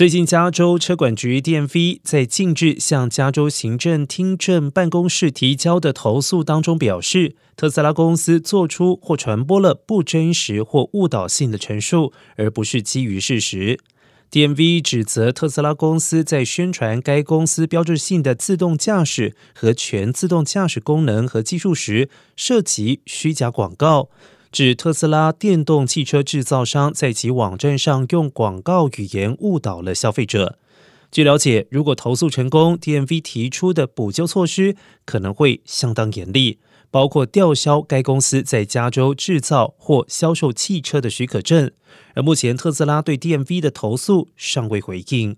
最近，加州车管局 DMV 在近日向加州行政听证办公室提交的投诉当中表示，特斯拉公司做出或传播了不真实或误导性的陈述，而不是基于事实。DMV 指责特斯拉公司在宣传该公司标志性的自动驾驶和全自动驾驶功能和技术时，涉及虚假广告。指特斯拉电动汽车制造商在其网站上用广告语言误导了消费者。据了解，如果投诉成功，DMV 提出的补救措施可能会相当严厉，包括吊销该公司在加州制造或销售汽车的许可证。而目前，特斯拉对 DMV 的投诉尚未回应。